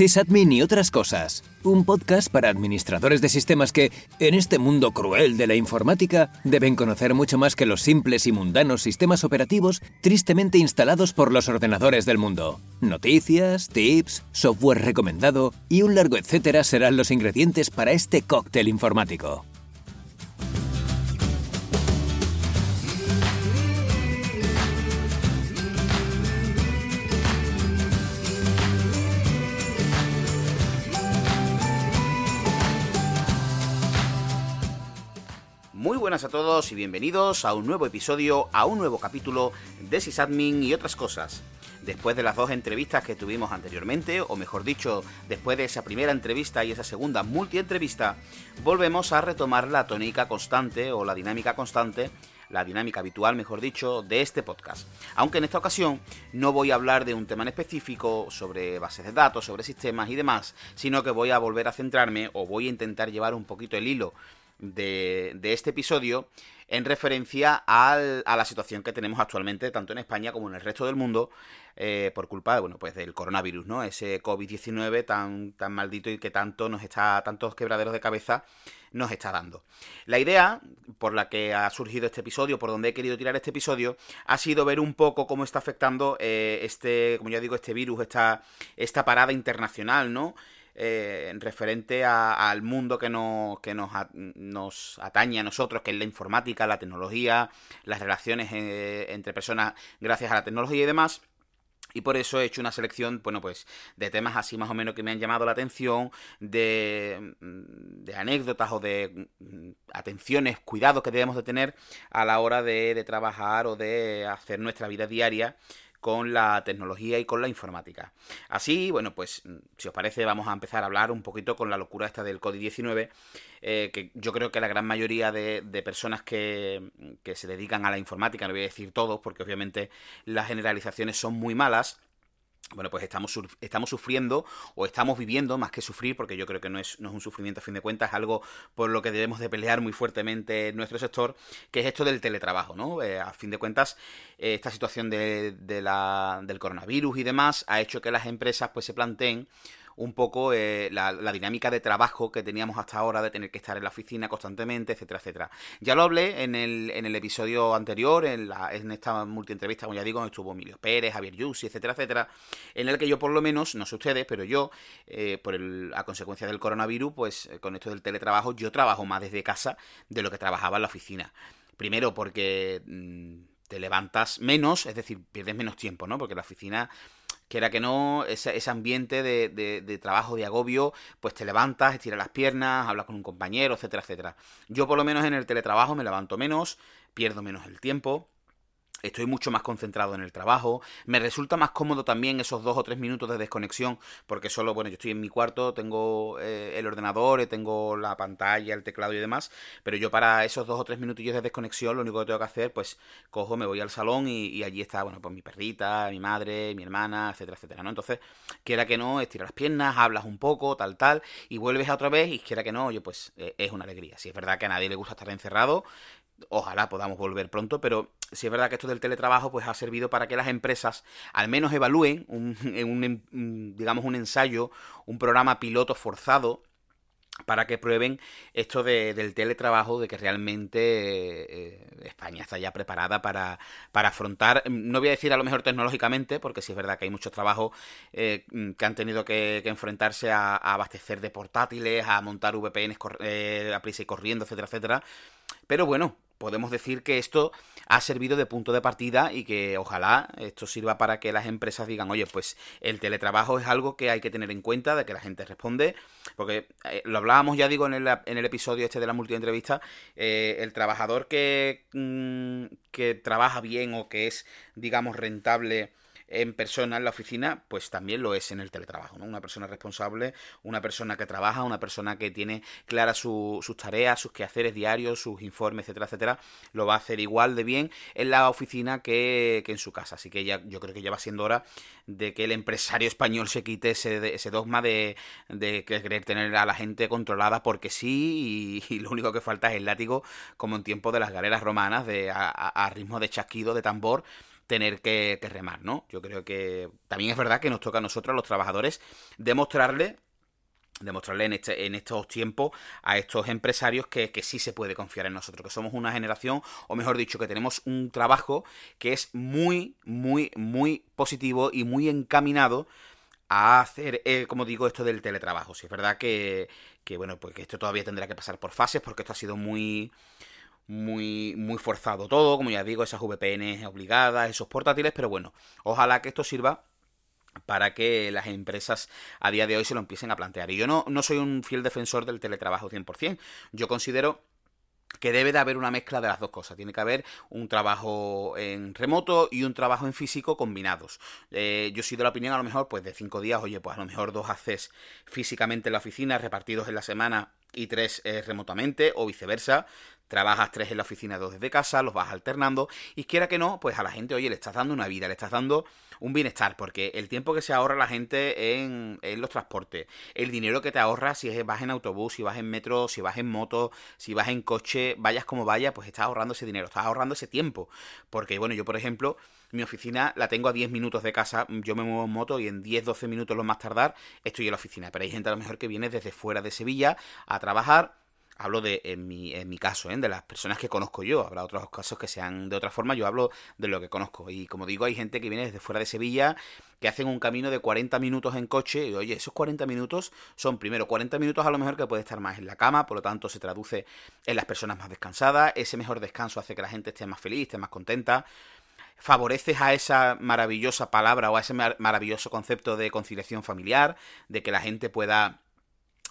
Sysadmin y otras cosas. Un podcast para administradores de sistemas que, en este mundo cruel de la informática, deben conocer mucho más que los simples y mundanos sistemas operativos tristemente instalados por los ordenadores del mundo. Noticias, tips, software recomendado y un largo etcétera serán los ingredientes para este cóctel informático. Buenas a todos y bienvenidos a un nuevo episodio, a un nuevo capítulo de Sysadmin y otras cosas. Después de las dos entrevistas que tuvimos anteriormente, o mejor dicho, después de esa primera entrevista y esa segunda multi-entrevista, volvemos a retomar la tónica constante o la dinámica constante la dinámica habitual, mejor dicho, de este podcast. Aunque en esta ocasión no voy a hablar de un tema en específico sobre bases de datos, sobre sistemas y demás, sino que voy a volver a centrarme o voy a intentar llevar un poquito el hilo de, este episodio en referencia a la situación que tenemos actualmente, tanto en España como en el resto del mundo, eh, por culpa bueno, pues del coronavirus, ¿no? Ese COVID-19 tan, tan maldito y que tanto nos está, tantos quebraderos de cabeza nos está dando. La idea por la que ha surgido este episodio, por donde he querido tirar este episodio, ha sido ver un poco cómo está afectando eh, este, como ya digo, este virus, esta, esta parada internacional, ¿no? Eh, en referente al mundo que, que nos, nos, atañe a nosotros, que es la informática, la tecnología, las relaciones eh, entre personas gracias a la tecnología y demás. Y por eso he hecho una selección, bueno, pues, de temas así más o menos que me han llamado la atención, de, de anécdotas o de mm, atenciones, cuidados que debemos de tener a la hora de trabajar o de hacer nuestra vida diaria con la tecnología y con la informática. Así, bueno, pues si os parece vamos a empezar a hablar un poquito con la locura esta del COVID-19, eh, que yo creo que la gran mayoría de, personas que, que se dedican a la informática, no voy a decir todos, porque obviamente las generalizaciones son muy malas, bueno, pues estamos, estamos sufriendo o estamos viviendo, más que sufrir, porque yo creo que no es, no es un sufrimiento a fin de cuentas, es algo por lo que debemos de pelear muy fuertemente en nuestro sector, que es esto del teletrabajo, ¿no? Eh, a fin de cuentas, eh, esta situación de, de la, del coronavirus y demás ha hecho que las empresas pues se planteen un poco eh, la, dinámica de trabajo que teníamos hasta ahora, de tener que estar en la oficina constantemente, etcétera, etcétera. Ya lo hablé en el, en el episodio anterior, en, la, en esta multientrevista, como ya digo, estuvo Emilio Pérez, Javier Yussi, etcétera, etcétera, en el que yo por lo menos, no sé ustedes, pero yo, eh, por el, a consecuencia del coronavirus, pues eh, con esto del teletrabajo, yo trabajo más desde casa de lo que trabajaba en la oficina. Primero porque mm, te levantas menos, es decir, pierdes menos tiempo, ¿no? Porque la oficina quiera que no, ese, ese ambiente de, de, de, trabajo, de agobio, pues te levantas, estiras las piernas, hablas con un compañero, etcétera, etcétera. Yo por lo menos en el teletrabajo me levanto menos, pierdo menos el tiempo, Estoy mucho más concentrado en el trabajo. Me resulta más cómodo también esos dos o tres minutos de desconexión, porque solo, bueno, yo estoy en mi cuarto, tengo eh, el ordenador, tengo la pantalla, el teclado y demás, pero yo para esos dos o tres minutillos de desconexión, lo único que tengo que hacer, pues cojo, me voy al salón y, allí está, bueno, pues mi perrita, mi madre, mi hermana, etcétera, etcétera, ¿no? Entonces, quiera que no, estiras las piernas, hablas un poco, tal, tal, y vuelves a otra vez y quiera que no, oye, pues eh, es una alegría. Si es verdad que a nadie le gusta estar encerrado, ojalá podamos volver pronto, pero si es verdad que esto del teletrabajo pues ha servido para que las empresas al menos evalúen un, un, digamos un ensayo, un programa piloto forzado para que prueben esto de, del teletrabajo, de que realmente eh, España está ya preparada para, para, afrontar, no voy a decir a lo mejor tecnológicamente, porque sí es verdad que hay muchos trabajos eh, que han tenido que, enfrentarse a, abastecer de portátiles, a montar VPNs eh, a prisa y corriendo, etcétera, etcétera. Pero bueno, podemos decir que esto ha servido de punto de partida y que ojalá esto sirva para que las empresas digan, oye, pues el teletrabajo es algo que hay que tener en cuenta, de que la gente responde, porque eh, lo hablábamos ya digo en el, en el, episodio este de la multientrevista, eh, el trabajador que, mm, que trabaja bien o que es, digamos, rentable en persona en la oficina, pues también lo es en el teletrabajo, ¿no? Una persona responsable, una persona que trabaja, una persona que tiene claras sus tareas, sus quehaceres diarios, sus informes, etcétera, etcétera, lo va a hacer igual de bien en la oficina que, en su casa. Así que ya, yo creo que ya va siendo hora de que el empresario español se quite ese, ese dogma de, de querer tener a la gente controlada porque sí y, lo único que falta es el látigo como en tiempo de las galeras romanas de a ritmo de chasquido de tambor tener que, que remar, ¿no? Yo creo que también es verdad que nos toca a nosotros, los trabajadores, demostrarle demostrarle en, este, en estos tiempos a estos empresarios que, sí se puede confiar en nosotros, que somos una generación, o mejor dicho, que tenemos un trabajo que es muy, muy, muy positivo y muy encaminado a hacer, eh, como digo, esto del teletrabajo. Si es verdad que, que, bueno, pues que esto todavía tendrá que pasar por fases, porque esto ha sido muy muy, muy forzado todo, como ya digo, esas VPN obligadas, esos portátiles, pero bueno, ojalá que esto sirva para que las empresas a día de hoy se lo empiecen a plantear. Y yo no, no soy un fiel defensor del teletrabajo 100%. Yo considero que debe de haber una mezcla de las dos cosas. Tiene que haber un trabajo en remoto y un trabajo en físico combinados. Eh, yo soy de la opinión, a lo mejor, pues de cinco días, oye, pues a lo mejor dos haces físicamente en la oficina, repartidos en la semana y tres eh, remotamente, o viceversa trabajas tres en la oficina, dos desde casa, los vas alternando, y quiera que no, pues a la gente, oye, le estás dando una vida, le estás dando un bienestar, porque el tiempo que se ahorra la gente en, en los transportes, el dinero que te ahorras si vas en autobús, si vas en metro, si vas en moto, si vas en coche, vayas como vayas, pues estás ahorrando ese dinero, estás ahorrando ese tiempo, porque bueno, yo por ejemplo, mi oficina la tengo a 10 minutos de casa, yo me muevo en moto y en 10-12 minutos lo más tardar estoy en la oficina, pero hay gente a lo mejor que viene desde fuera de Sevilla a trabajar, hablo de, en mi, en mi caso, ¿eh? de las personas que conozco yo. Habrá otros casos que sean de otra forma, yo hablo de lo que conozco. Y como digo, hay gente que viene desde fuera de Sevilla, que hacen un camino de 40 minutos en coche, y oye, esos 40 minutos son primero 40 minutos a lo mejor que puede estar más en la cama, por lo tanto se traduce en las personas más descansadas, ese mejor descanso hace que la gente esté más feliz, esté más contenta favoreces a esa maravillosa palabra o a ese maravilloso concepto de conciliación familiar, de que la gente pueda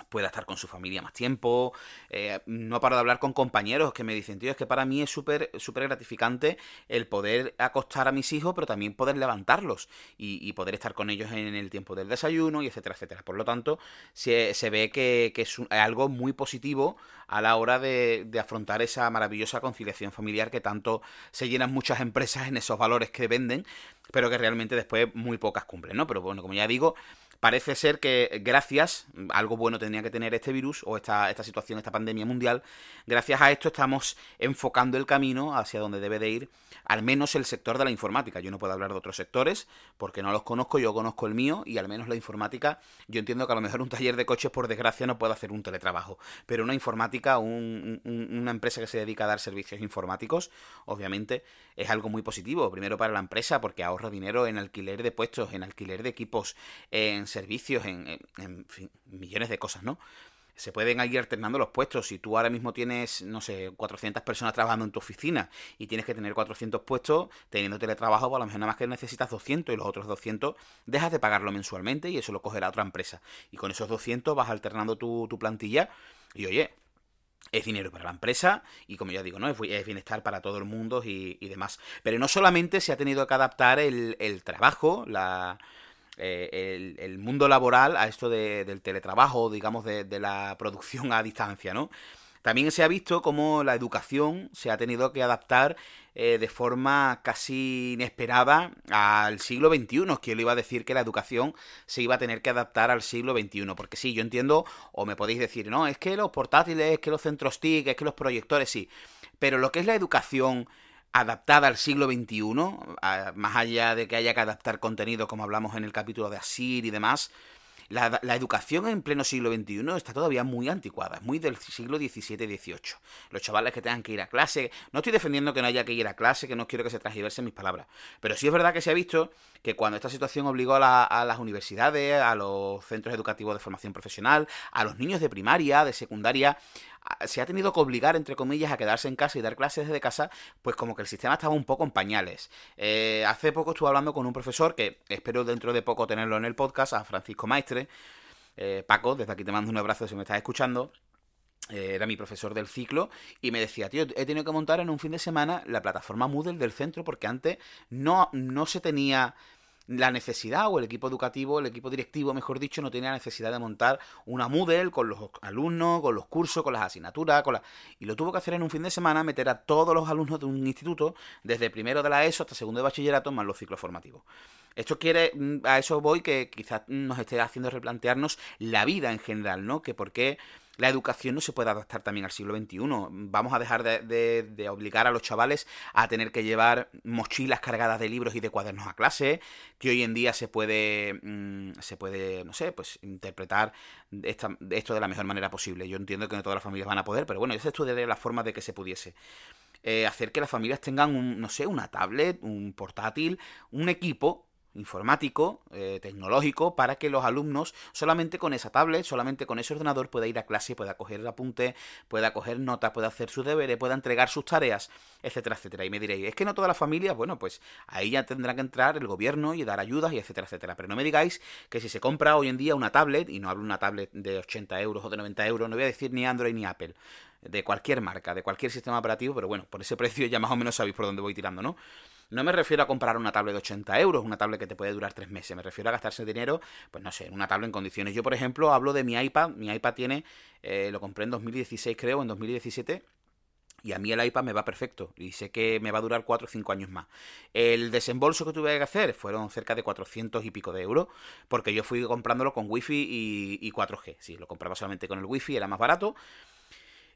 pueda estar con su familia más tiempo. Eh, no paro de hablar con compañeros que me dicen, tío, es que para mí es súper súper gratificante el poder acostar a mis hijos, pero también poder levantarlos y, poder estar con ellos en el tiempo del desayuno y etcétera, etcétera. Por lo tanto, se, se ve que, que, es algo muy positivo a la hora de, de afrontar esa maravillosa conciliación familiar que tanto se llenan muchas empresas en esos valores que venden, pero que realmente después muy pocas cumplen, ¿no? Pero bueno, como ya digo, Parece ser que gracias, algo bueno tendría que tener este virus o esta, esta situación, esta pandemia mundial, gracias a esto estamos enfocando el camino hacia donde debe de ir al menos el sector de la informática. Yo no puedo hablar de otros sectores porque no los conozco, yo conozco el mío y al menos la informática, yo entiendo que a lo mejor un taller de coches por desgracia no puede hacer un teletrabajo, pero una informática, una empresa que se dedica a dar servicios informáticos, obviamente es algo muy positivo, primero para la empresa porque ahorra dinero en alquiler de puestos, en alquiler de equipos, en servicios, en, millones de cosas, ¿no? se pueden ir alternando los puestos. Si tú ahora mismo tienes, no sé, 400 personas trabajando en tu oficina y tienes que tener 400 puestos, teniendo teletrabajo, pues a lo mejor nada más que necesitas 200 y los otros 200 dejas de pagarlo mensualmente y eso lo cogerá otra empresa. Y con esos 200 vas alternando tu, plantilla y oye, es dinero para la empresa y como ya digo, ¿no? Es bienestar para todo el mundo y, demás. Pero no solamente se ha tenido que adaptar el trabajo, la, eh, el, mundo laboral a esto del teletrabajo, digamos, de, la producción a distancia, ¿no? También se ha visto cómo la educación se ha tenido que adaptar eh, de forma casi inesperada al siglo XXI. Que le iba a decir que la educación se iba a tener que adaptar al siglo XXI. Porque sí, yo entiendo, o me podéis decir, no, es que los portátiles, es que los centros TIC, es que los proyectores, sí. Pero lo que es la educación adaptada al siglo XXI, más allá de que haya que adaptar contenido como hablamos en el capítulo de Asir y demás, la, educación en pleno siglo XXI está todavía muy anticuada, muy del siglo XVII y XVIII. Los chavales que tengan que ir a clase, no estoy defendiendo que no haya que ir a clase, que no quiero que se transgiversen mis palabras, pero sí es verdad que se ha visto que cuando esta situación obligó a las universidades, a los centros educativos de formación profesional, a los niños de primaria, de secundaria, se ha tenido que obligar, entre comillas, a quedarse en casa y dar clases desde casa, pues como que el sistema estaba un poco en pañales. Eh, hace poco estuve hablando con un profesor, que espero dentro de poco tenerlo en el podcast, a Francisco Maestre. Eh, Paco, desde aquí te mando un abrazo si me estás escuchando. Eh, era mi profesor del ciclo y me decía, tío, he tenido que montar en un fin de semana la plataforma Moodle del centro porque antes no, no se tenía la necesidad, o el equipo educativo, el equipo directivo, mejor dicho, no tenía necesidad de montar una Moodle con los alumnos, con los cursos, con las asignaturas, con la... y lo tuvo que hacer en un fin de semana, meter a todos los alumnos de un instituto, desde primero de la ESO hasta segundo de bachillerato, más los ciclos formativos. Esto quiere, mm, a eso voy, que quizás nos esté haciendo replantearnos la vida en general, ¿no? Que por qué la educación no se puede adaptar también al siglo XXI. Vamos a dejar de, obligar a los chavales a tener que llevar mochilas cargadas de libros y de cuadernos a clase, que hoy en día se puede, mm, se puede, no sé, pues interpretar esto de la mejor manera posible. Yo entiendo que no todas las familias van a poder, pero bueno, yo estudiaría la forma de que se pudiese. Eh, hacer que las familias tengan un, no sé, una tablet, un portátil, un equipo informático, eh, tecnológico, para que los alumnos solamente con esa tablet, solamente con ese ordenador pueda ir a clase, pueda coger el apunte, pueda coger notas, pueda hacer sus deberes, pueda entregar sus tareas, etcétera, etcétera. Y me diréis, es que no todas las familias, bueno, pues ahí ya tendrá que entrar el gobierno y dar ayudas y etcétera, etcétera. Pero no me digáis que si se compra hoy en día una tablet, y no hablo una tablet de 80 euros o de 90 euros, no voy a decir ni Android ni Apple, de cualquier marca, de cualquier sistema operativo, pero bueno, por ese precio ya más o menos sabéis por dónde voy tirando, ¿no? No me refiero a comprar una tablet de 80 euros, una tablet que te puede durar tres meses. Me refiero a gastarse dinero, pues no sé, en una tablet en condiciones. Yo, por ejemplo, hablo de mi iPad. Mi iPad tiene, eh, lo compré en 2016, creo, en 2017. Y a mí el iPad me va perfecto y sé que me va a durar 4 o 5 años más. El desembolso que tuve que hacer fueron cerca de 400 y pico de euros porque yo fui comprándolo con Wi-Fi y, y 4G. Sí, lo compraba solamente con el Wi-Fi, era más barato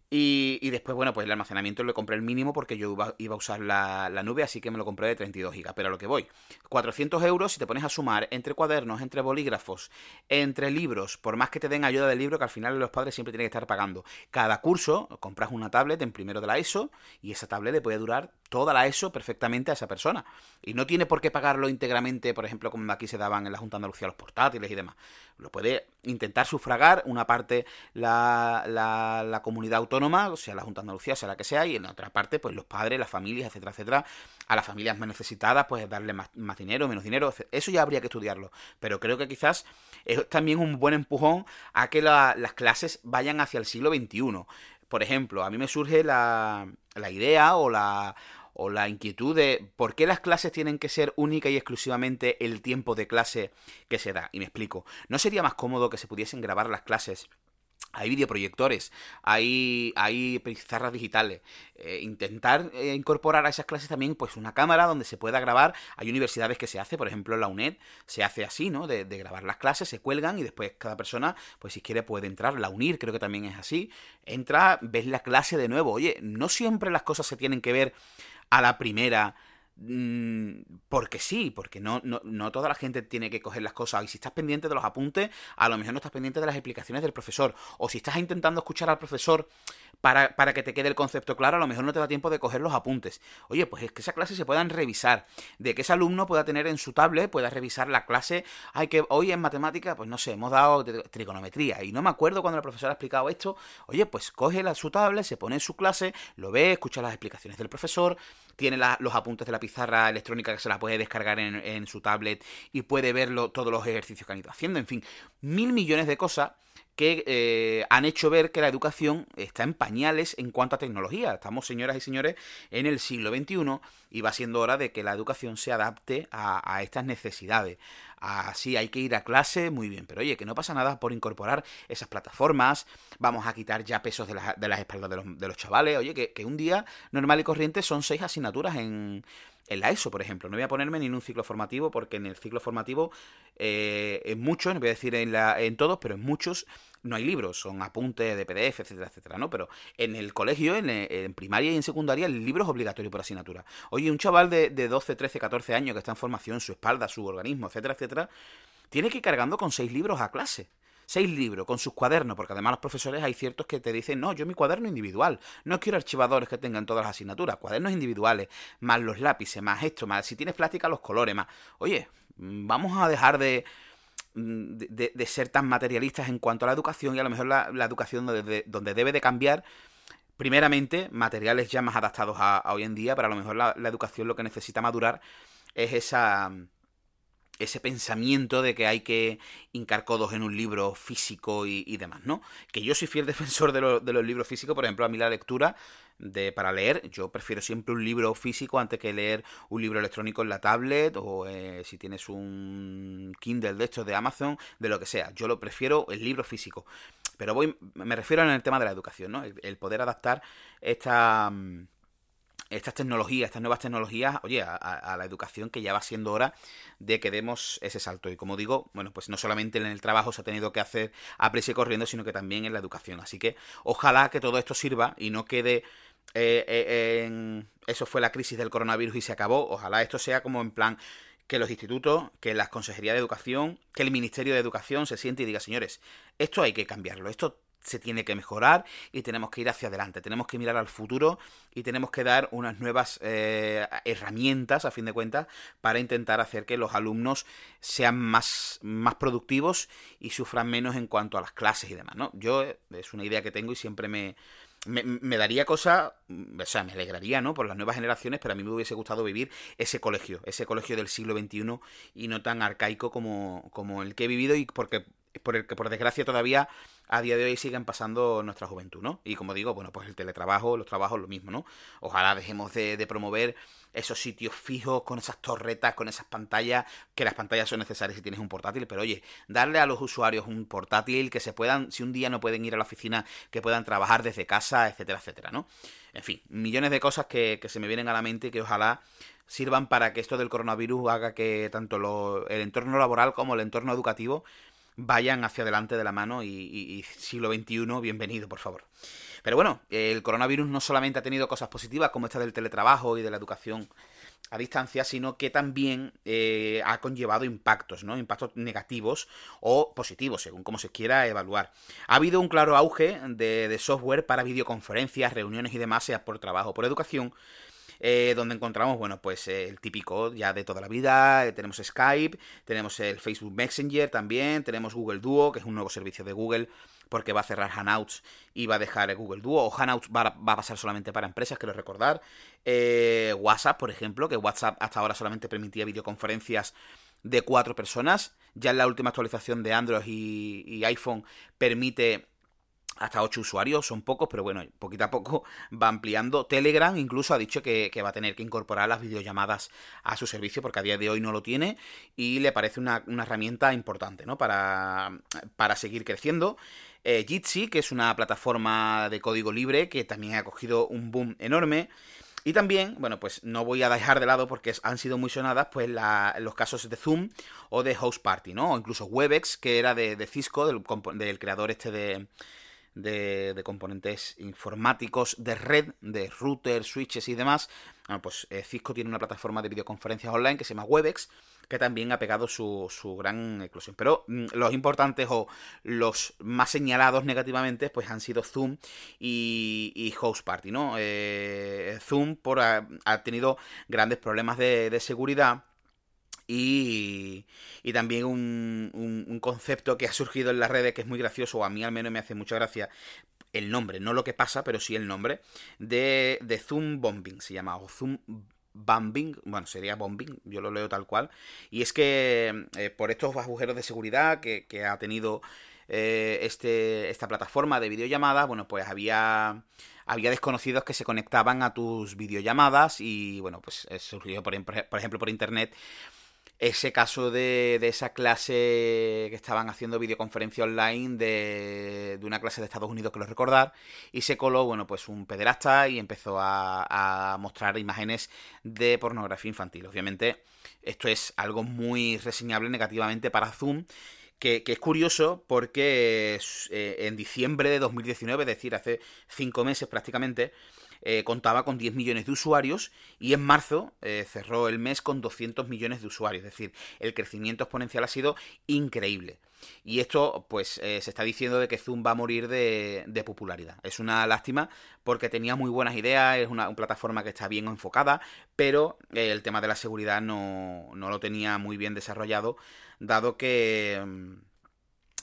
y, después, bueno, pues el almacenamiento le compré el mínimo porque yo iba, a usar la, nube, así que me lo compré de 32 GB. Pero a lo que voy, 400 euros si te pones a sumar entre cuadernos, entre bolígrafos, entre libros, por más que te den ayuda del libro, que al final los padres siempre tienen que estar pagando. Cada curso compras una tablet en primero de la ESO y esa tablet le puede durar toda la ESO perfectamente a esa persona. Y no tiene por qué pagarlo íntegramente, por ejemplo, como aquí se daban en la Junta de Andalucía los portátiles y demás. Lo puede intentar sufragar una parte la, la, comunidad autónoma, sea la Junta de Andalucía, sea la que sea, y en otra parte, pues los padres, las familias, etcétera, etcétera. A las familias más necesitadas, pues darle más, más dinero, menos dinero. Eso ya habría que estudiarlo. Pero creo que quizás es también un buen empujón a que las clases vayan hacia el siglo XXI. Por ejemplo, a mí me surge la, la idea o la, o la inquietud de por qué las clases tienen que ser única y exclusivamente el tiempo de clase que se da. Y me explico. ¿No sería más cómodo que se pudiesen grabar las clases hay videoproyectores, hay, hay pizarras digitales. Eh, intentar eh, incorporar a esas clases también pues una cámara donde se pueda grabar. Hay universidades que se hace, por ejemplo la UNED se hace así, ¿no? De, grabar las clases, se cuelgan y después cada persona, pues si quiere puede entrar. La UNIR creo que también es así. Entra, ves la clase de nuevo. Oye, no siempre las cosas se tienen que ver a la primera porque sí, porque no, no, no, toda la gente tiene que coger las cosas. Y si estás pendiente de los apuntes, a lo mejor no estás pendiente de las explicaciones del profesor. O si estás intentando escuchar al profesor para, para, que te quede el concepto claro, a lo mejor no te da tiempo de coger los apuntes. Oye, pues es que esa clase se puedan revisar. De que ese alumno pueda tener en su tablet, pueda revisar la clase. Hay que hoy en matemática, pues no sé, hemos dado trigonometría. Y no me acuerdo cuando la profesora ha explicado esto. Oye, pues coge la, su tablet, se pone en su clase, lo ve, escucha las explicaciones del profesor, tiene los apuntes de la pizarra electrónica que se la puede descargar en, su tablet y puede verlo todos los ejercicios que han ido haciendo. En fin, mil millones de cosas que eh, han hecho ver que la educación está en pañales en cuanto a tecnología. Estamos, señoras y señores, en el siglo XXI y va siendo hora de que la educación se adapte a, estas necesidades. Así hay que ir a clase, muy bien, pero oye, que no pasa nada por incorporar esas plataformas, vamos a quitar ya pesos de, de las espaldas de los, de los chavales, oye, que, que, un día normal y corriente son seis asignaturas en, en la ESO, por ejemplo. No voy a ponerme ni en un ciclo formativo porque en el ciclo formativo, eh, en muchos, no voy a decir en, la, en todos, pero en muchos no hay libros, son apuntes de PDF, etcétera, etcétera, ¿no? Pero en el colegio, en, primaria y en secundaria, el libro es obligatorio por asignatura. Oye, un chaval de, de 12, 13, 14 años que está en formación, su espalda, su organismo, etcétera, etcétera, tiene que ir cargando con seis libros a clase seis libros con sus cuadernos, porque además los profesores hay ciertos que te dicen, no, yo mi cuaderno individual, no quiero archivadores que tengan todas las asignaturas, cuadernos individuales, más los lápices, más esto, más si tienes plástica, los colores, más. Oye, mm, vamos a dejar de, mm, de, ser tan materialistas en cuanto a la educación y a lo mejor la, educación donde, donde, debe de cambiar. Primeramente, materiales ya más adaptados a, hoy en día, pero a lo mejor la educación lo que necesita madurar es esa, ese pensamiento de que hay que hincar codos en un libro físico y, demás, ¿no? Que yo soy fiel defensor de, los libros físicos, por ejemplo, a mí la lectura de, para leer, yo prefiero siempre un libro físico antes que leer un libro electrónico en la tablet o eh, si tienes un Kindle de estos de Amazon, de lo que sea. Yo lo prefiero el libro físico. Pero voy, me refiero en el tema de la educación, ¿no? el poder adaptar esta estas tecnologías, estas nuevas tecnologías, oye, a, la educación que ya va siendo hora de que demos ese salto. Y como digo, bueno, pues no solamente en el trabajo se ha tenido que hacer a prisa y corriendo, sino que también en la educación. Así que ojalá que todo esto sirva y no quede eh, eh, en... Eso fue la crisis del coronavirus y se acabó. Ojalá esto sea como en plan que los institutos, que las consejerías de educación, que el Ministerio de Educación se siente y diga, señores, esto hay que cambiarlo, esto se tiene que mejorar y tenemos que ir hacia adelante, tenemos que mirar al futuro y tenemos que dar unas nuevas eh, herramientas, a fin de cuentas, para intentar hacer que los alumnos sean más, más productivos y sufran menos en cuanto a las clases y demás, ¿no? Yo eh, es una idea que tengo y siempre me, me, daría cosa, o sea, me alegraría, ¿no? Por las nuevas generaciones, pero a mí me hubiese gustado vivir ese colegio, ese colegio del siglo XXI y no tan arcaico como, como el que he vivido y porque por el que por desgracia todavía a día de hoy siguen pasando nuestra juventud, ¿no? Y como digo, bueno, pues el teletrabajo, los trabajos, lo mismo, ¿no? Ojalá dejemos de, promover esos sitios fijos con esas torretas, con esas pantallas, que las pantallas son necesarias si tienes un portátil, pero oye, darle a los usuarios un portátil que se puedan, si un día no pueden ir a la oficina, que puedan trabajar desde casa, etcétera, etcétera, ¿no? En fin, millones de cosas que, se me vienen a la mente y que ojalá sirvan para que esto del coronavirus haga que tanto el entorno laboral como el entorno educativo vayan hacia adelante de la mano y, siglo XXI, bienvenido, por favor. Pero bueno, el coronavirus no solamente ha tenido cosas positivas como esta del teletrabajo y de la educación a distancia, sino que también eh, ha conllevado impactos, ¿no? Impactos negativos o positivos, según como se quiera evaluar. Ha habido un claro auge de, de software para videoconferencias, reuniones y demás, sea por trabajo o por educación, eh, donde encontramos, bueno, pues eh, el típico ya de toda la vida, eh, tenemos Skype, tenemos el Facebook Messenger también, tenemos Google Duo, que es un nuevo servicio de Google porque va a cerrar Hangouts y va a dejar Google Duo, o Hangouts va a, pasar solamente para empresas, quiero recordar. WhatsApp, por ejemplo, que WhatsApp hasta ahora solamente permitía videoconferencias de cuatro personas. Ya en la última actualización de Android y iPhone permite hasta 8 usuarios, son pocos, pero bueno, poquito a poco va ampliando. Telegram incluso ha dicho que, va a tener que incorporar las videollamadas a su servicio porque a día de hoy no lo tiene y le parece una, herramienta importante, ¿no? Para, para seguir creciendo. Eh, Jitsi, que es una plataforma de código libre que también ha cogido un boom enorme. Y también, bueno, pues no voy a dejar de lado porque han sido muy sonadas pues los casos de Zoom o de Host Party, ¿no? O incluso Webex, que era de, Cisco, del, del creador este de, de, componentes informáticos de red, de routers, switches y demás, bueno, pues eh, Cisco tiene una plataforma de videoconferencias online que se llama Webex, que también ha pegado su, su gran eclosión. Pero mm, los importantes o los más señalados negativamente, pues han sido Zoom y, y Host Party, ¿no? Eh, Zoom por, ha, tenido grandes problemas de, de seguridad y, también un, un, concepto que ha surgido en las redes que es muy gracioso, o a mí al menos me hace mucha gracia, el nombre, no lo que pasa, pero sí el nombre, de, de Zoom Bombing, se llama, o Zoom Bombing, bueno, sería bombing, yo lo leo tal cual, y es que eh, por estos agujeros de seguridad que, que ha tenido eh, este, esta plataforma de videollamadas, bueno, pues había había desconocidos que se conectaban a tus videollamadas y bueno, pues surgió por, por ejemplo por internet ese caso de, de, esa clase que estaban haciendo videoconferencia online de, de, una clase de Estados Unidos, que lo recordar, y se coló, bueno, pues un pederasta y empezó a, a mostrar imágenes de pornografía infantil. Obviamente, esto es algo muy reseñable negativamente para Zoom. Que, que, es curioso porque eh, en diciembre de 2019, es decir, hace cinco meses prácticamente, eh, contaba con 10 millones de usuarios y en marzo eh, cerró el mes con 200 millones de usuarios. Es decir, el crecimiento exponencial ha sido increíble. Y esto, pues, eh, se está diciendo de que Zoom va a morir de, popularidad. Es una lástima porque tenía muy buenas ideas, es una, plataforma que está bien enfocada, pero el tema de la seguridad no, no lo tenía muy bien desarrollado, dado que, mm,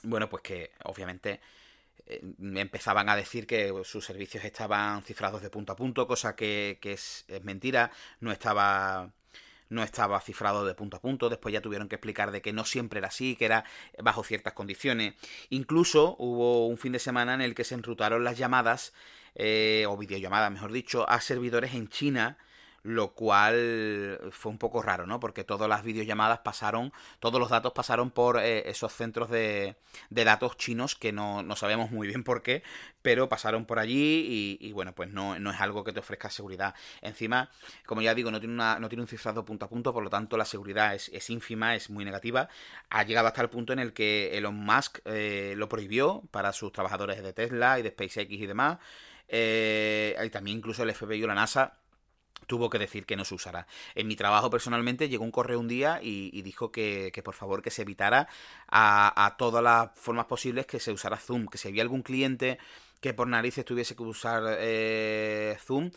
bueno, pues que obviamente empezaban a decir que sus servicios estaban cifrados de punto a punto, cosa que, es, mentira, no estaba no estaba cifrado de punto a punto, después ya tuvieron que explicar de que no siempre era así, que era bajo ciertas condiciones. Incluso hubo un fin de semana en el que se enrutaron las llamadas, eh, o videollamadas mejor dicho, a servidores en China, lo cual fue un poco raro, ¿no? Porque todas las videollamadas pasaron, todos los datos pasaron por eh, esos centros de, datos chinos que no, no, sabemos muy bien por qué, pero pasaron por allí y, bueno, pues no, no, es algo que te ofrezca seguridad. Encima, como ya digo, no tiene, una, no tiene un cifrado punto a punto, por lo tanto la seguridad es, es ínfima, es muy negativa. Ha llegado hasta el punto en el que Elon Musk eh, lo prohibió para sus trabajadores de Tesla y de SpaceX y demás. Eh, y también incluso el FBI o la NASA tuvo que decir que no se usara. En mi trabajo personalmente llegó un correo un día y, dijo que, por favor que se evitara a, todas las formas posibles que se usara Zoom, que si había algún cliente que por narices tuviese que usar eh, Zoom,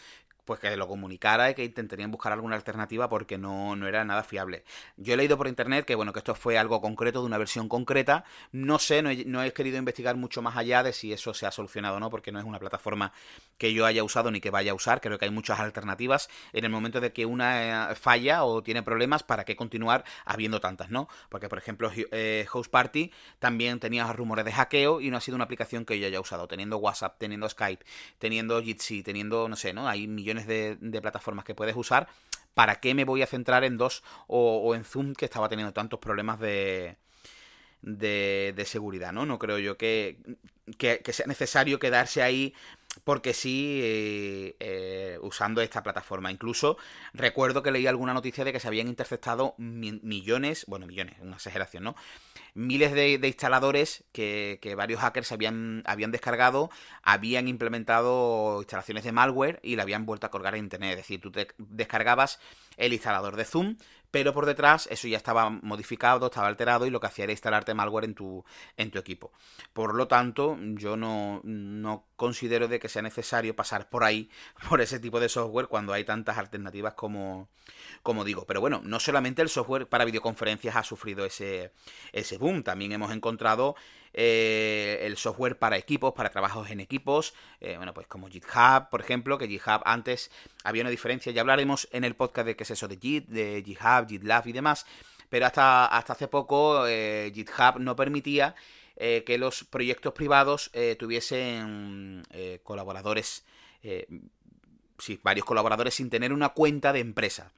pues que lo comunicara y que intentarían buscar alguna alternativa porque no, no, era nada fiable. Yo he leído por internet que bueno, que esto fue algo concreto, de una versión concreta. No sé, no he, no he, querido investigar mucho más allá de si eso se ha solucionado o no, porque no es una plataforma que yo haya usado ni que vaya a usar. Creo que hay muchas alternativas. En el momento de que una eh, falla o tiene problemas, ¿para qué continuar habiendo tantas, no? Porque, por ejemplo, eh, Host Party también tenía rumores de hackeo y no ha sido una aplicación que yo haya usado. Teniendo WhatsApp, teniendo Skype, teniendo Jitsi, teniendo, no sé, ¿no? Hay millones de, plataformas que puedes usar. ¿Para qué me voy a centrar en dos o, en Zoom que estaba teniendo tantos problemas de, de, seguridad, ¿no? No creo yo que, que, sea necesario quedarse ahí porque sí eh, eh, usando esta plataforma. Incluso recuerdo que leí alguna noticia de que se habían interceptado millones, bueno, millones, una exageración, ¿no? miles de, instaladores que, varios hackers habían, habían descargado, habían implementado instalaciones de malware y la habían vuelto a colgar en internet. Es decir, tú te descargabas el instalador de Zoom, pero por detrás eso ya estaba modificado, estaba alterado y lo que hacía era instalarte malware en tu, en tu equipo. Por lo tanto, yo no, no considero de que sea necesario pasar por ahí, por ese tipo de software, cuando hay tantas alternativas como, como digo. Pero bueno, no solamente el software para videoconferencias ha sufrido ese, ese boom, también hemos encontrado eh, el software para equipos, para trabajos en equipos, eh, bueno, pues como GitHub, por ejemplo, que GitHub antes había una diferencia, ya hablaremos en el podcast de qué es eso de Git, de GitHub, GitLab y demás, pero hasta, hasta hace poco eh, GitHub no permitía que los proyectos privados tuviesen colaboradores, sí, varios colaboradores sin tener una cuenta de empresa.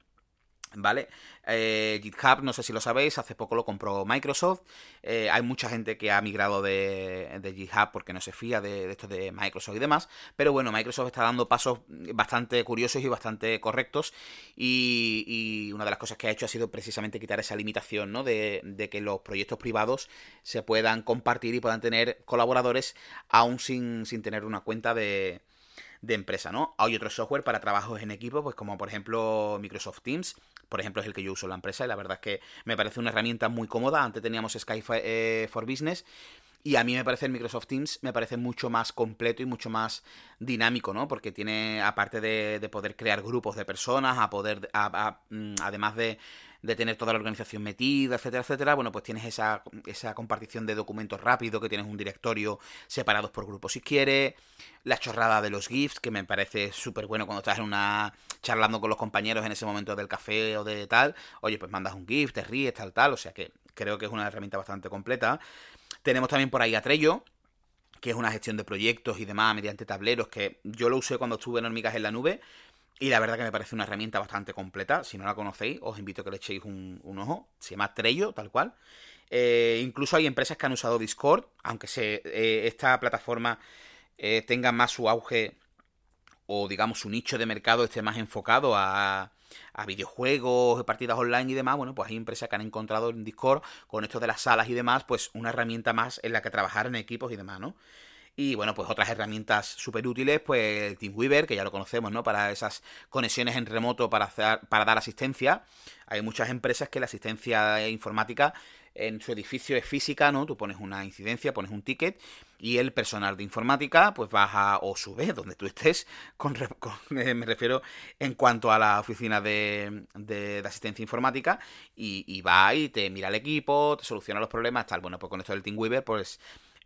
¿Vale? Eh, GitHub, no sé si lo sabéis, hace poco lo compró Microsoft. Eh, hay mucha gente que ha migrado de, GitHub porque no se fía de, esto de Microsoft y demás. Pero bueno, Microsoft está dando pasos bastante curiosos y bastante correctos. Y, una de las cosas que ha hecho ha sido precisamente quitar esa limitación, ¿no? De, de que los proyectos privados se puedan compartir y puedan tener colaboradores aún sin, sin tener una cuenta de, de empresa, ¿no? Hay otro software para trabajos en equipo, pues como por ejemplo Microsoft Teams, por ejemplo es el que yo uso en la empresa y la verdad es que me parece una herramienta muy cómoda. Antes teníamos Skype eh, for Business y a mí me parece el Microsoft Teams, me parece mucho más completo y mucho más dinámico, ¿no? Porque tiene, aparte de, poder crear grupos de personas, a poder, mm, además de, de tener toda la organización metida, etcétera, etcétera, bueno, pues tienes esa, esa compartición de documentos rápido, que tienes un directorio separados por grupos si quieres, la chorrada de los GIFs, que me parece súper bueno cuando estás en una charlando con los compañeros en ese momento del café o de tal, oye, pues mandas un GIF, te ríes, tal, tal, o sea que creo que es una herramienta bastante completa. Tenemos también por ahí a que es una gestión de proyectos y demás mediante tableros, que yo lo usé cuando estuve en Hormigas en la Nube, y la verdad que me parece una herramienta bastante completa. Si no la conocéis, os invito a que le echéis un, ojo. Se llama Trello, tal cual. Eh, incluso hay empresas que han usado Discord, aunque se, eh, esta plataforma eh, tenga más su auge o digamos su nicho de mercado esté más enfocado a, a videojuegos, partidas online y demás, bueno, pues hay empresas que han encontrado en Discord con esto de las salas y demás, pues una herramienta más en la que trabajar en equipos y demás, ¿no? Y bueno, pues otras herramientas súper útiles, pues TeamWeaver, que ya lo conocemos, ¿no? Para esas conexiones en remoto para, hacer, para dar asistencia. Hay muchas empresas que la asistencia informática en su edificio es física, ¿no? Tú pones una incidencia, pones un ticket y el personal de informática pues baja o sube donde tú estés, con, eh, me refiero en cuanto a la oficina de, de, asistencia informática y, y, va y te mira el equipo, te soluciona los problemas, tal. Bueno, pues con esto del TeamWeaver pues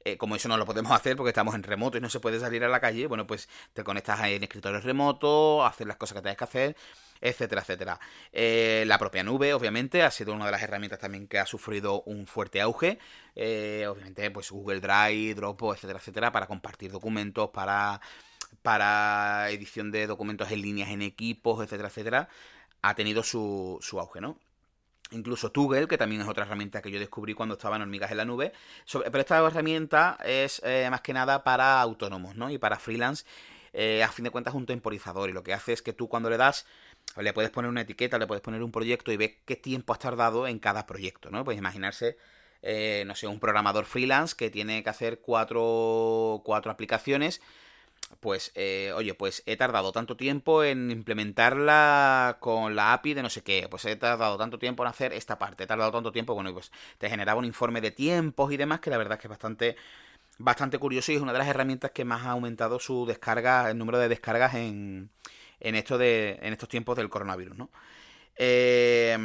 eh, como eso no lo podemos hacer porque estamos en remoto y no se puede salir a la calle, bueno, pues te conectas en escritorio remoto, haces las cosas que tienes que hacer, etcétera, etcétera. Eh, la propia nube, obviamente, ha sido una de las herramientas también que ha sufrido un fuerte auge. Eh, obviamente, pues Google Drive, Dropbox, etcétera, etcétera, para compartir documentos, para para edición de documentos en líneas en equipos, etcétera, etcétera, ha tenido su, su auge, ¿no? Incluso Tugel, que también es otra herramienta que yo descubrí cuando estaba en Hormigas en la Nube. pero esta herramienta es eh, más que nada para autónomos, ¿no? Y para freelance. Eh, a fin de cuentas, un temporizador. Y lo que hace es que tú cuando le das, le puedes poner una etiqueta, le puedes poner un proyecto y ves qué tiempo has tardado en cada proyecto, ¿no? Pues imaginarse, eh, no sé, un programador freelance que tiene que hacer cuatro, cuatro aplicaciones pues, eh, oye, pues he tardado tanto tiempo en implementarla con la API de no sé qué, pues he tardado tanto tiempo en hacer esta parte, he tardado tanto tiempo, bueno, pues te generaba un informe de tiempos y demás que la verdad es que es bastante, bastante curioso y es una de las herramientas que más ha aumentado su descarga, el número de descargas en, en, esto de, en estos tiempos del coronavirus, ¿no? Eh,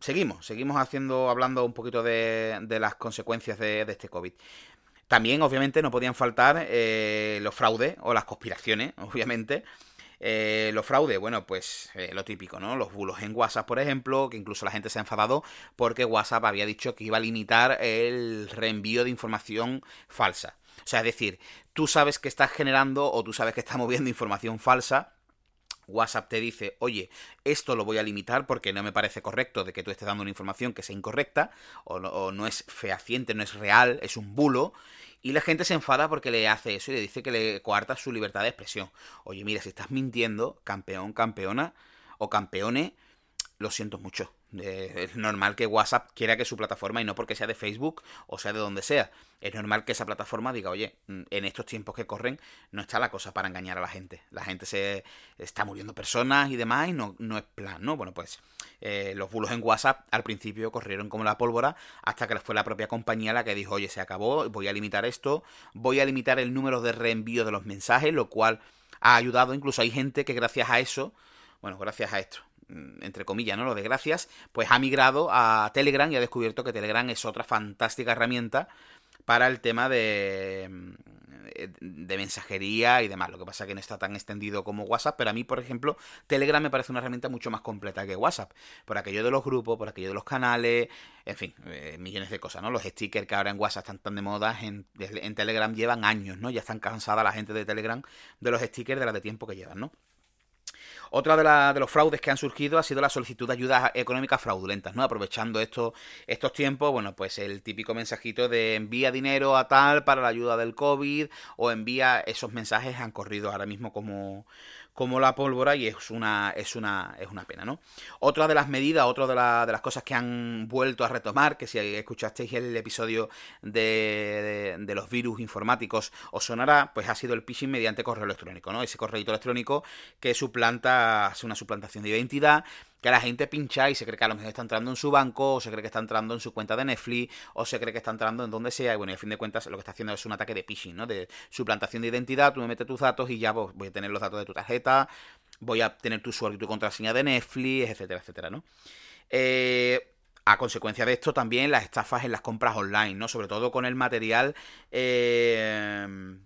seguimos, seguimos haciendo, hablando un poquito de, de las consecuencias de, de este COVID. También, obviamente, no podían faltar eh, los fraudes o las conspiraciones, obviamente. Eh, los fraudes, bueno, pues eh, lo típico, ¿no? Los bulos en WhatsApp, por ejemplo, que incluso la gente se ha enfadado porque WhatsApp había dicho que iba a limitar el reenvío de información falsa. O sea, es decir, tú sabes que estás generando o tú sabes que estás moviendo información falsa WhatsApp te dice, oye, esto lo voy a limitar porque no me parece correcto de que tú estés dando una información que sea incorrecta, o no, es fehaciente, no es real, es un bulo, y la gente se enfada porque le hace eso y le dice que le coarta su libertad de expresión. Oye, mira, si estás mintiendo, campeón, campeona o campeone, lo siento mucho. Eh, es normal que WhatsApp quiera que su plataforma, y no porque sea de Facebook o sea de donde sea, es normal que esa plataforma diga, oye, mm, en estos tiempos que corren no está la cosa para engañar a la gente. La gente se está muriendo personas y demás y no, no es plan, ¿no? Bueno, pues eh, los bulos en WhatsApp al principio corrieron como la pólvora hasta que fue la propia compañía la que dijo, oye, se acabó, voy a limitar esto, voy a limitar el número de reenvío de los mensajes, lo cual ha ayudado, incluso hay gente que gracias a eso, bueno, gracias a esto, entre comillas, ¿no? Lo de gracias, pues ha migrado a Telegram y ha descubierto que Telegram es otra fantástica herramienta para el tema de, mm, de mensajería y demás. Lo que pasa es que no está tan extendido como WhatsApp, pero a mí, por ejemplo, Telegram me parece una herramienta mucho más completa que WhatsApp. Por aquello de los grupos, por aquello de los canales, en fin, eh, millones de cosas, ¿no? Los stickers que ahora en WhatsApp están tan de moda, en, en Telegram llevan años, ¿no? Ya están cansada la gente de Telegram de los stickers de la de tiempo que llevan, ¿no? Otra de, los fraudes que han surgido ha sido la solicitud de ayudas económicas fraudulentas, ¿no? Aprovechando estos, estos tiempos, bueno, pues el típico mensajito de envía dinero a tal para la ayuda del COVID o envía esos mensajes han corrido ahora mismo como como la pólvora y es una, es una, es una pena, ¿no? Otra de las medidas, otra de, de las cosas que han vuelto a retomar, que si escuchasteis el episodio de, de, los virus informáticos os sonará, pues ha sido el phishing mediante correo electrónico, ¿no? Ese correo electrónico que suplanta, hace una suplantación de identidad que la gente pincha y se cree que a lo mejor está entrando en su banco, o se cree que está entrando en su cuenta de Netflix, o se cree que está entrando en donde sea, y bueno, y al fin de cuentas lo que está haciendo es un ataque de phishing, ¿no? De suplantación de identidad, tú me metes tus datos y ya voy a tener los datos de tu tarjeta, voy a tener tu usuario y tu contraseña de Netflix, etcétera, etcétera, ¿no? Eh, a consecuencia de esto también las estafas en las compras online, ¿no? Sobre todo con el material... Eh,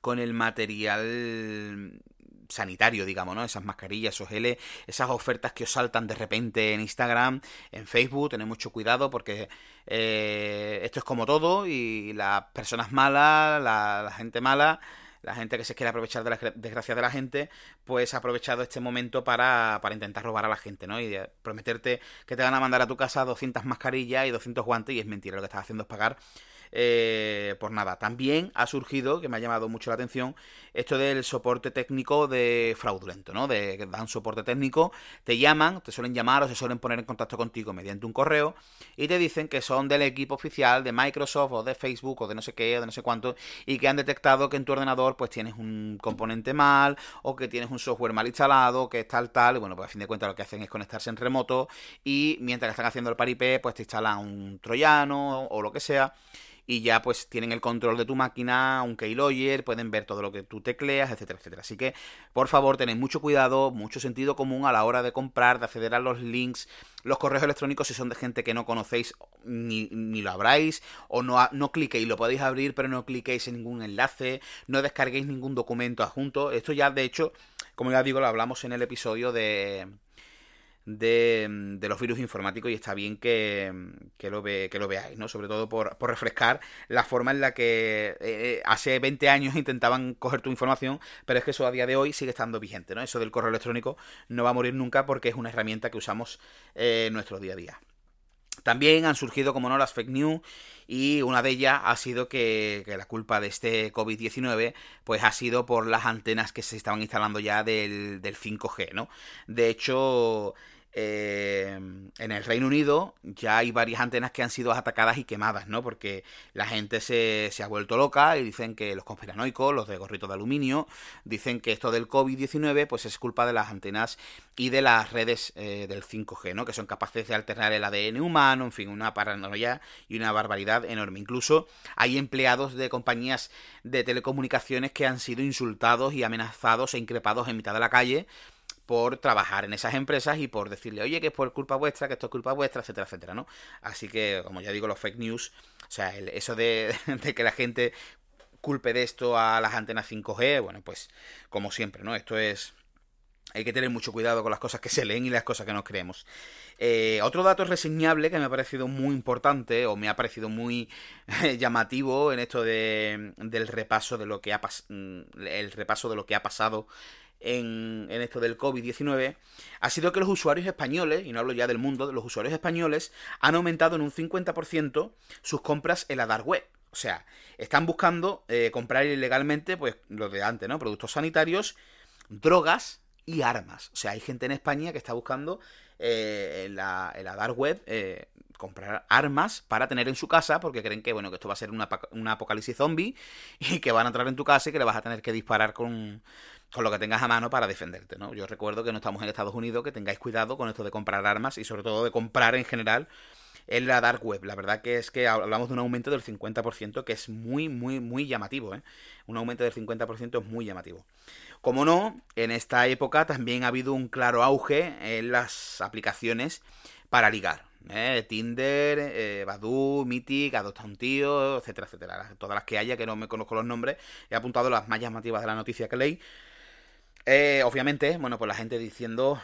con el material sanitario, digamos, ¿no? Esas mascarillas, esos geles, esas ofertas que os saltan de repente en Instagram, en Facebook, tened mucho cuidado porque eh, esto es como todo y las personas malas, la, gente mala, la gente que se quiere aprovechar de la desgracia de la gente, pues ha aprovechado este momento para, para intentar robar a la gente, ¿no? Y prometerte que te van a mandar a tu casa 200 mascarillas y 200 guantes y es mentira, lo que estás haciendo es pagar eh, por nada. También ha surgido, que me ha llamado mucho la atención, esto del soporte técnico de fraudulento, ¿no? De que dan soporte técnico, te llaman, te suelen llamar o se suelen poner en contacto contigo mediante un correo y te dicen que son del equipo oficial de Microsoft o de Facebook o de no sé qué o de no sé cuánto y que han detectado que en tu ordenador pues tienes un componente mal o que tienes un software mal instalado, que es tal tal, y bueno, pues a fin de cuentas lo que hacen es conectarse en remoto y mientras están haciendo el paripé pues te instalan un troyano o lo que sea y ya pues tienen el control de tu máquina, un keylogger, pueden ver todo lo que tú tecleas, etcétera, etcétera. Así que, por favor, tened mucho cuidado, mucho sentido común a la hora de comprar, de acceder a los links, los correos electrónicos si son de gente que no conocéis ni, ni lo abráis, o no, no cliquéis, lo podéis abrir, pero no cliquéis en ningún enlace, no descarguéis ningún documento adjunto. Esto ya, de hecho, como ya digo, lo hablamos en el episodio de de, los virus informáticos y está bien que, lo, ve, que lo veáis, ¿no? Sobre todo por, refrescar la forma en la que eh, hace 20 años intentaban coger tu información, pero es que eso a día de hoy sigue estando vigente, ¿no? Eso del correo electrónico no va a morir nunca porque es una herramienta que usamos eh, en nuestro día a día. También han surgido, como no, las fake news y una de ellas ha sido que, la culpa de este COVID-19 pues ha sido por las antenas que se estaban instalando ya del, del 5G, ¿no? De hecho, eh, en el Reino Unido ya hay varias antenas que han sido atacadas y quemadas, ¿no? Porque la gente se, se ha vuelto loca y dicen que los conspiranoicos, los de gorrito de aluminio, dicen que esto del COVID-19 pues es culpa de las antenas y de las redes eh, del 5G, ¿no? Que son capaces de alternar el ADN humano, en fin, una paranoia y una barbaridad enorme. Incluso hay empleados de compañías de telecomunicaciones que han sido insultados y amenazados e increpados en mitad de la calle por trabajar en esas empresas y por decirle, oye, que es por culpa vuestra, que esto es culpa vuestra, etcétera, etcétera, ¿no? Así que, como ya digo, los fake news, o sea, eso de, de que la gente culpe de esto a las antenas 5G, bueno, pues como siempre, ¿no? Esto es... Hay que tener mucho cuidado con las cosas que se leen y las cosas que nos creemos. Eh, otro dato reseñable que me ha parecido muy importante o me ha parecido muy llamativo en esto de, del repaso de lo que ha mm, el repaso de lo que ha pasado en, esto del COVID-19 ha sido que los usuarios españoles, y no hablo ya del mundo, los usuarios españoles, han aumentado en un 50% sus compras en la dark web. O sea, están buscando eh, comprar ilegalmente, pues lo de antes, ¿no? Productos sanitarios, drogas y armas. O sea, hay gente en España que está buscando eh, en, la, dark web eh, comprar armas para tener en su casa porque creen que, bueno, que esto va a ser una, una apocalipsis zombie y que van a entrar en tu casa y que le vas a tener que disparar con, con lo que tengas a mano para defenderte, ¿no? Yo recuerdo que no estamos en Estados Unidos, que tengáis cuidado con esto de comprar armas y sobre todo de comprar en general en la dark web. La verdad que es que hablamos de un aumento del 50% que es muy, muy, muy llamativo, ¿eh? Un aumento del 50% es muy llamativo. Como no, en esta época también ha habido un claro auge en las aplicaciones para ligar. ¿eh? Tinder, eh, Badu, Mythic, Adopta un tío, etcétera, etcétera. Todas las que haya, que no me conozco los nombres, he apuntado las más llamativas de la noticia que leí. Eh, obviamente, bueno, pues la gente diciendo,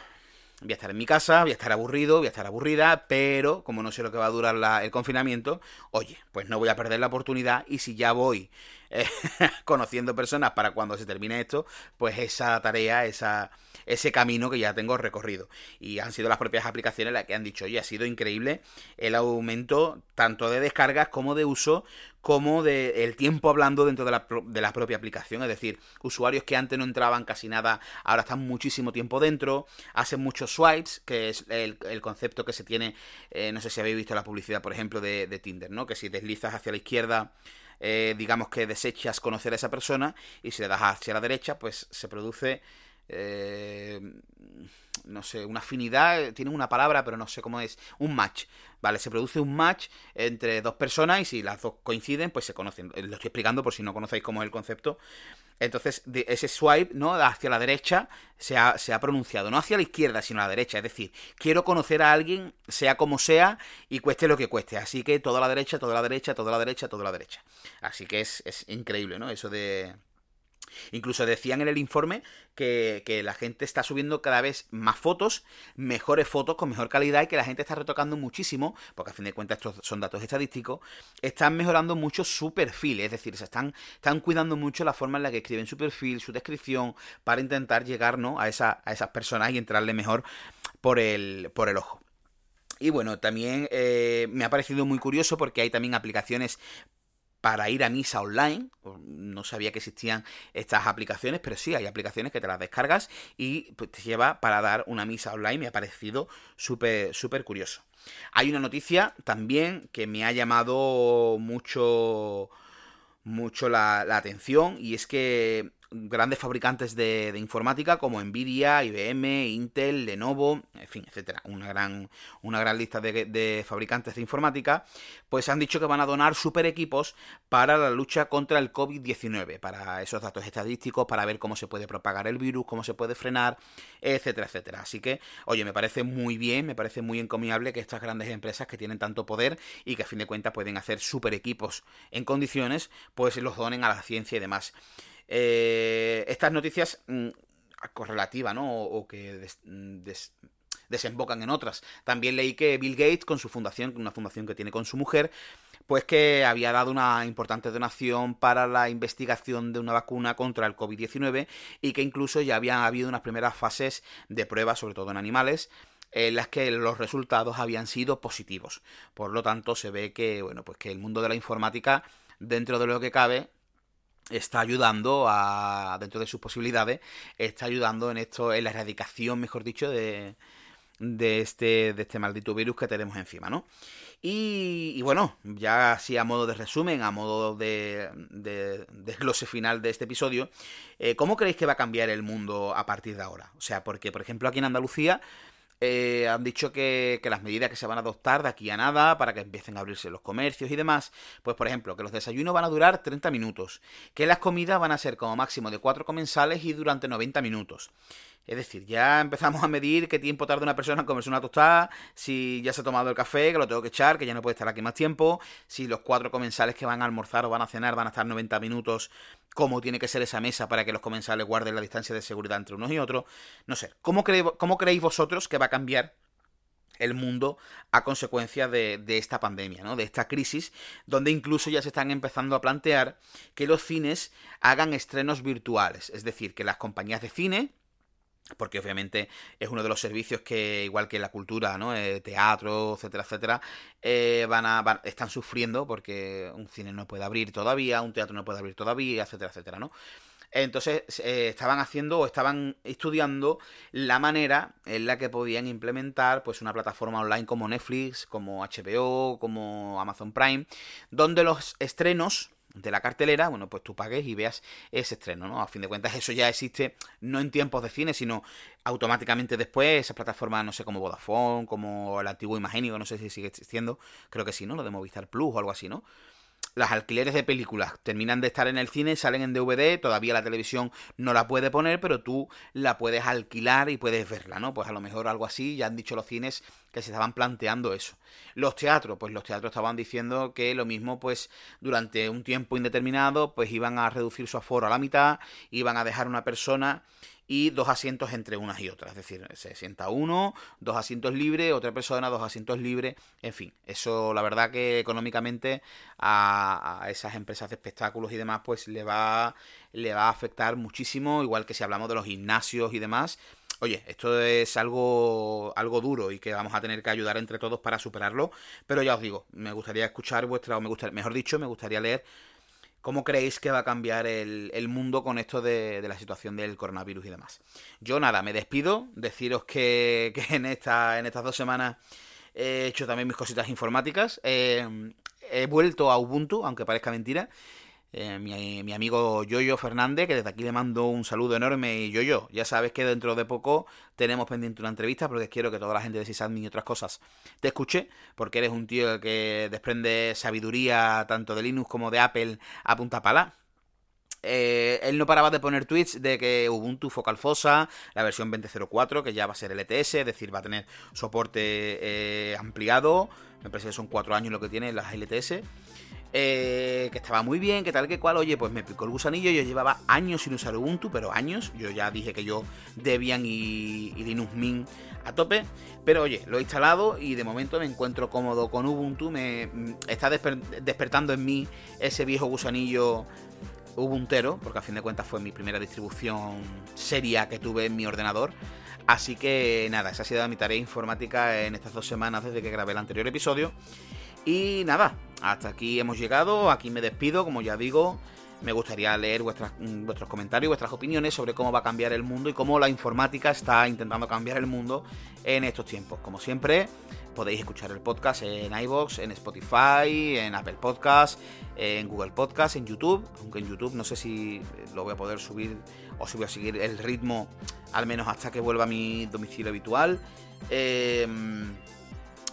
voy a estar en mi casa, voy a estar aburrido, voy a estar aburrida, pero como no sé lo que va a durar el confinamiento, oye, pues no voy a perder la oportunidad y si ya voy eh, conociendo personas para cuando se termine esto, pues esa tarea, esa, ese camino que ya tengo recorrido. Y han sido las propias aplicaciones las que han dicho, oye, ha sido increíble el aumento tanto de descargas como de uso como de el tiempo hablando dentro de la, de la, propia aplicación. Es decir, usuarios que antes no entraban casi nada, ahora están muchísimo tiempo dentro, hacen muchos swipes, que es el, concepto que se tiene, eh, no sé si habéis visto la publicidad, por ejemplo, de, de Tinder, ¿no? Que si deslizas hacia la izquierda eh, digamos que desechas conocer a esa persona y si le das hacia la derecha, pues se produce, eh, no sé, una afinidad, tiene una palabra, pero no sé cómo es, un match, ¿vale? Se produce un match entre dos personas y si las dos coinciden, pues se conocen. Lo estoy explicando por si no conocéis cómo es el concepto. Entonces, ese swipe, ¿no? Hacia la derecha se ha, se ha, pronunciado, no hacia la izquierda, sino a la derecha. Es decir, quiero conocer a alguien, sea como sea, y cueste lo que cueste. Así que toda la derecha, toda la derecha, toda la derecha, toda la derecha. Así que es, es increíble, ¿no? Eso de, Incluso decían en el informe que, la gente está subiendo cada vez más fotos, mejores fotos con mejor calidad y que la gente está retocando muchísimo, porque a fin de cuentas estos son datos estadísticos, están mejorando mucho su perfil, es decir, se están, cuidando mucho la forma en la que escriben su perfil, su descripción, para intentar llegar ¿no? a, esa, esas personas y entrarle mejor por el, por el ojo. Y bueno, también eh, me ha parecido muy curioso porque hay también aplicaciones para ir a misa online. No sabía que existían estas aplicaciones, pero sí, hay aplicaciones que te las descargas y pues, te lleva para dar una misa online. Me ha parecido súper, súper curioso. Hay una noticia también que me ha llamado mucho, mucho la, la atención y es que grandes fabricantes de, informática como Nvidia, IBM, Intel, Lenovo, en fin, etcétera, una gran, una gran lista de, fabricantes de informática, pues han dicho que van a donar super equipos para la lucha contra el COVID-19, para esos datos estadísticos, para ver cómo se puede propagar el virus, cómo se puede frenar, etcétera, etcétera. Así que, oye, me parece muy bien, me parece muy encomiable que estas grandes empresas que tienen tanto poder y que a fin de cuentas pueden hacer super equipos en condiciones, pues los donen a la ciencia y demás. Eh, estas noticias mm, correlativas, ¿no? O, que desembocan en otras. También leí que Bill Gates, con su fundación, una fundación que tiene con su mujer, pues que había dado una importante donación para la investigación de una vacuna contra el COVID-19 y que incluso ya habían habido unas primeras fases de pruebas, sobre todo en animales, en las que los resultados habían sido positivos. Por lo tanto, se ve que, bueno, pues que el mundo de la informática, dentro de lo que cabe, está ayudando a, dentro de sus posibilidades, está ayudando en esto, en la erradicación, mejor dicho, de, de este, de este maldito virus que tenemos encima, ¿no? Y, bueno, ya así a modo de resumen, a modo de, de, desglose final de este episodio, eh, ¿cómo creéis que va a cambiar el mundo a partir de ahora? O sea, porque, por ejemplo, aquí en Andalucía eh, han dicho que, las medidas que se van a adoptar de aquí a nada para que empiecen a abrirse los comercios y demás, pues por ejemplo, que los desayunos van a durar 30 minutos, que las comidas van a ser como máximo de 4 comensales y durante 90 minutos. Es decir, ya empezamos a medir qué tiempo tarda una persona en comerse una tostada, si ya se ha tomado el café, que lo tengo que echar, que ya no puede estar aquí más tiempo, si los cuatro comensales que van a almorzar o van a cenar van a estar 90 minutos, cómo tiene que ser esa mesa para que los comensales guarden la distancia de seguridad entre unos y otros. No sé, ¿cómo, creéis vosotros que va a cambiar el mundo a consecuencia de, esta pandemia. De esta crisis, donde incluso ya se están empezando a plantear que los cines hagan estrenos virtuales, es decir, que las compañías de cine porque obviamente es uno de los servicios que, igual que la cultura, ¿no? Eh, teatro, etcétera, etcétera, eh, van a, están sufriendo porque un cine no puede abrir todavía, un teatro no puede abrir todavía, etcétera, etcétera, ¿no? Entonces eh, estaban haciendo o estaban estudiando la manera en la que podían implementar pues una plataforma online como Netflix, como HBO, como Amazon Prime, donde los estrenos de la cartelera, bueno, pues tú pagues y veas ese estreno, ¿no? A fin de cuentas, eso ya existe no en tiempos de cine, sino automáticamente después, esas plataformas, no sé, como Vodafone, como el antiguo Imagénico, no sé si sigue existiendo, creo que sí, ¿no? Lo de Movistar Plus o algo así, ¿no? Las alquileres de películas terminan de estar en el cine, salen en DVD, todavía la televisión no la puede poner, pero tú la puedes alquilar y puedes verla, ¿no? Pues a lo mejor algo así, ya han dicho los cines que se estaban planteando eso. Los teatros, pues los teatros estaban diciendo que lo mismo, pues durante un tiempo indeterminado, pues iban a reducir su aforo a la mitad, iban a dejar una persona y dos asientos entre unas y otras. Es decir, se sienta uno, dos asientos libres, otra persona, dos asientos libres. En fin, eso la verdad que económicamente a, esas empresas de espectáculos y demás, pues le va, le va a afectar muchísimo, igual que si hablamos de los gimnasios y demás. Oye, esto es algo, algo duro y que vamos a tener que ayudar entre todos para superarlo. Pero ya os digo, me gustaría escuchar vuestra, o me gustaría, mejor dicho, me gustaría leer ¿Cómo creéis que va a cambiar el, mundo con esto de, la situación del coronavirus y demás? Yo nada, me despido, deciros que, en, esta, en estas dos semanas he hecho también mis cositas informáticas, eh, he vuelto a Ubuntu, aunque parezca mentira, eh, mi, amigo Yoyo Fernández, que desde aquí le mando un saludo enorme. Y Yoyo, ya sabes que dentro de poco tenemos pendiente una entrevista porque quiero que toda la gente de Sysadmin y otras cosas te escuche, porque eres un tío que desprende sabiduría tanto de Linux como de Apple a punta pala. Eh, él no paraba de poner tweets de que Ubuntu Focal Fossa, la versión 20.04, que ya va a ser LTS, es decir, va a tener soporte eh, ampliado. Me parece que son cuatro años lo que tiene las LTS. Eh, que estaba muy bien, que tal que cual, oye, pues me picó el gusanillo, yo llevaba años sin usar Ubuntu, pero años, yo ya dije que yo Debian y, Linux Mint a tope, pero oye, lo he instalado y de momento me encuentro cómodo con Ubuntu, me mm, está despertando en mí ese viejo gusanillo Ubuntero, porque a fin de cuentas fue mi primera distribución seria que tuve en mi ordenador. Así que nada, esa ha sido mi tarea informática en estas dos semanas desde que grabé el anterior episodio. Y nada, hasta aquí hemos llegado, aquí me despido, como ya digo, me gustaría leer mm, vuestros comentarios, vuestras opiniones sobre cómo va a cambiar el mundo y cómo la informática está intentando cambiar el mundo en estos tiempos. Como siempre, podéis escuchar el podcast en iVoox, en Spotify, en Apple Podcast, en Google Podcast, en YouTube, aunque en YouTube no sé si lo voy a poder subir o si voy a seguir el ritmo al menos hasta que vuelva a mi domicilio habitual. Eh,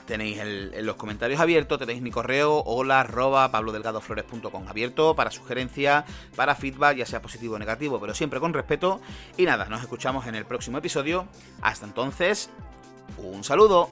Tenéis en los comentarios abiertos, tenéis mi correo hola arroba pablodelgadoflores.com abierto para sugerencias, para feedback, ya sea positivo o negativo, pero siempre con respeto. Y nada, nos escuchamos en el próximo episodio. Hasta entonces, un saludo.